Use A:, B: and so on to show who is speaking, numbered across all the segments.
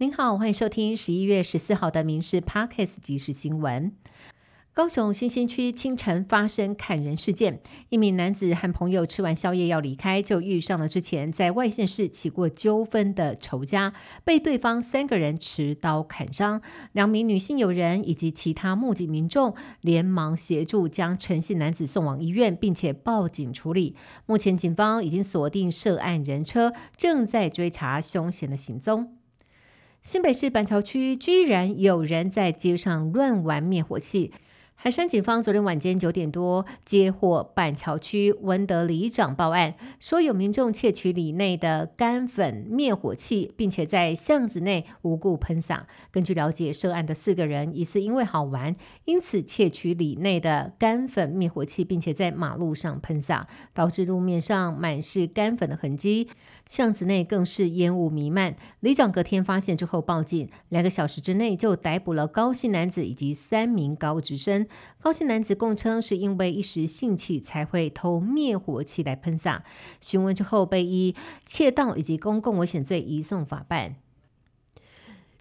A: 您好，欢迎收听十一月十四号的《民事 Parkes 即时新闻》。高雄新兴区清晨发生砍人事件，一名男子和朋友吃完宵夜要离开，就遇上了之前在外县市起过纠纷的仇家，被对方三个人持刀砍伤。两名女性友人以及其他目击民众连忙协助将陈姓男子送往医院，并且报警处理。目前警方已经锁定涉案人车，正在追查凶嫌的行踪。新北市板桥区居然有人在街上乱玩灭火器。海山警方昨天晚间九点多接获板桥区文德里长报案，说有民众窃取里内的干粉灭火器，并且在巷子内无故喷洒。根据了解，涉案的四个人疑似因为好玩，因此窃取里内的干粉灭火器，并且在马路上喷洒，导致路面上满是干粉的痕迹。巷子内更是烟雾弥漫。里长隔天发现之后报警，两个小时之内就逮捕了高姓男子以及三名高职生。高姓男子供称是因为一时兴起才会偷灭火器来喷洒。询问之后被依窃盗以及公共危险罪移送法办。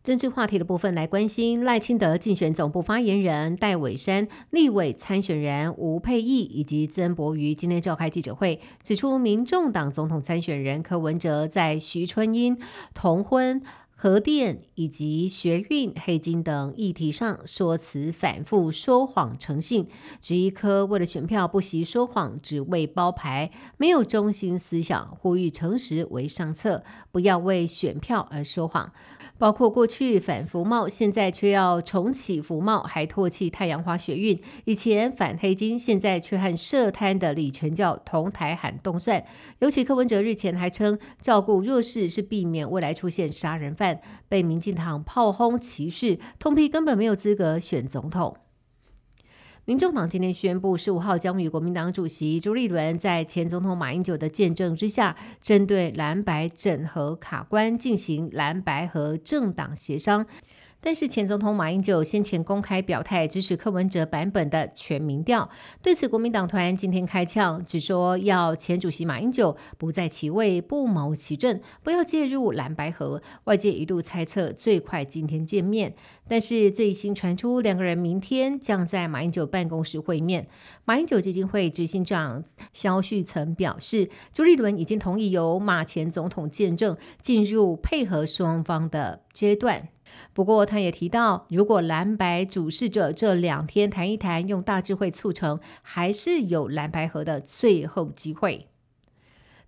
A: 政治话题的部分来关心赖清德竞选总部发言人戴伟山、立委参选人吴佩义以及曾博瑜今天召开记者会，指出民众党总统参选人柯文哲在徐春英同婚、核电以及学运、黑金等议题上说辞反复、说谎成性，质疑科为了选票不惜说谎，只为包牌，没有中心思想，呼吁诚实为上策，不要为选票而说谎。包括过去反服贸，现在却要重启服贸，还唾弃太阳花学运；以前反黑金，现在却和涉贪的李全教同台喊动算。尤其柯文哲日前还称，照顾弱势是避免未来出现杀人犯，被民进党炮轰歧视，通批根本没有资格选总统。民众党今天宣布，十五号将与国民党主席朱立伦在前总统马英九的见证之下，针对蓝白整合卡关进行蓝白和政党协商。但是前总统马英九先前公开表态支持柯文哲版本的全民调，对此国民党团今天开枪，只说要前主席马英九不在其位不谋其政，不要介入蓝白河。外界一度猜测最快今天见面，但是最新传出两个人明天将在马英九办公室会面。马英九基金会执行长肖旭曾表示，朱立伦已经同意由马前总统见证，进入配合双方的阶段。不过，他也提到，如果蓝白主事者这两天谈一谈，用大智慧促成，还是有蓝白合的最后机会。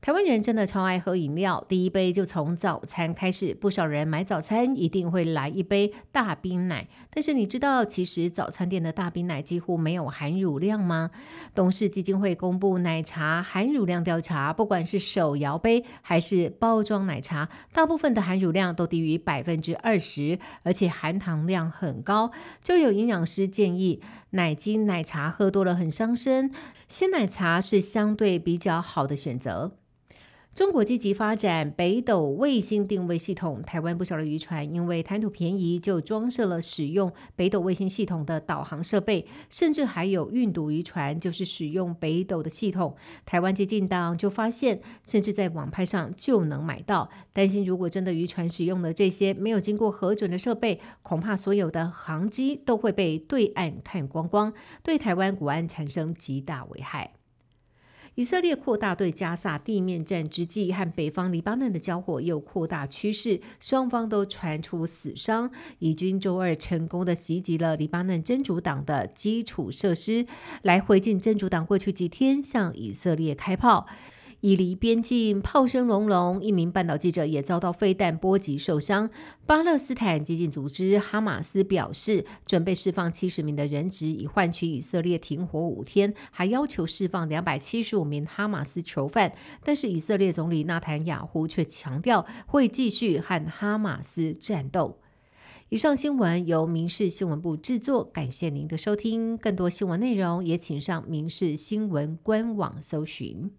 A: 台湾人真的超爱喝饮料，第一杯就从早餐开始。不少人买早餐一定会来一杯大冰奶，但是你知道，其实早餐店的大冰奶几乎没有含乳量吗？董事基金会公布奶茶含乳量调查，不管是手摇杯还是包装奶茶，大部分的含乳量都低于百分之二十，而且含糖量很高。就有营养师建议，奶精奶茶喝多了很伤身，鲜奶茶是相对比较好的选择。中国积极发展北斗卫星定位系统，台湾不少的渔船因为贪图便宜，就装设了使用北斗卫星系统的导航设备，甚至还有运毒渔船就是使用北斗的系统。台湾接近党就发现，甚至在网拍上就能买到。担心如果真的渔船使用了这些没有经过核准的设备，恐怕所有的航机都会被对岸看光光，对台湾国安产生极大危害。以色列扩大对加萨地面战之际，和北方黎巴嫩的交火又扩大趋势，双方都传出死伤。以军周二成功的袭击了黎巴嫩真主党的基础设施，来回敬真主党过去几天向以色列开炮。以离边境炮声隆隆，一名半岛记者也遭到飞弹波及受伤。巴勒斯坦激进组织哈马斯表示，准备释放七十名的人质，以换取以色列停火五天，还要求释放两百七十五名哈马斯囚犯。但是以色列总理纳坦雅胡却强调会继续和哈马斯战斗。以上新闻由民事新闻部制作，感谢您的收听。更多新闻内容也请上民事新闻官网搜寻。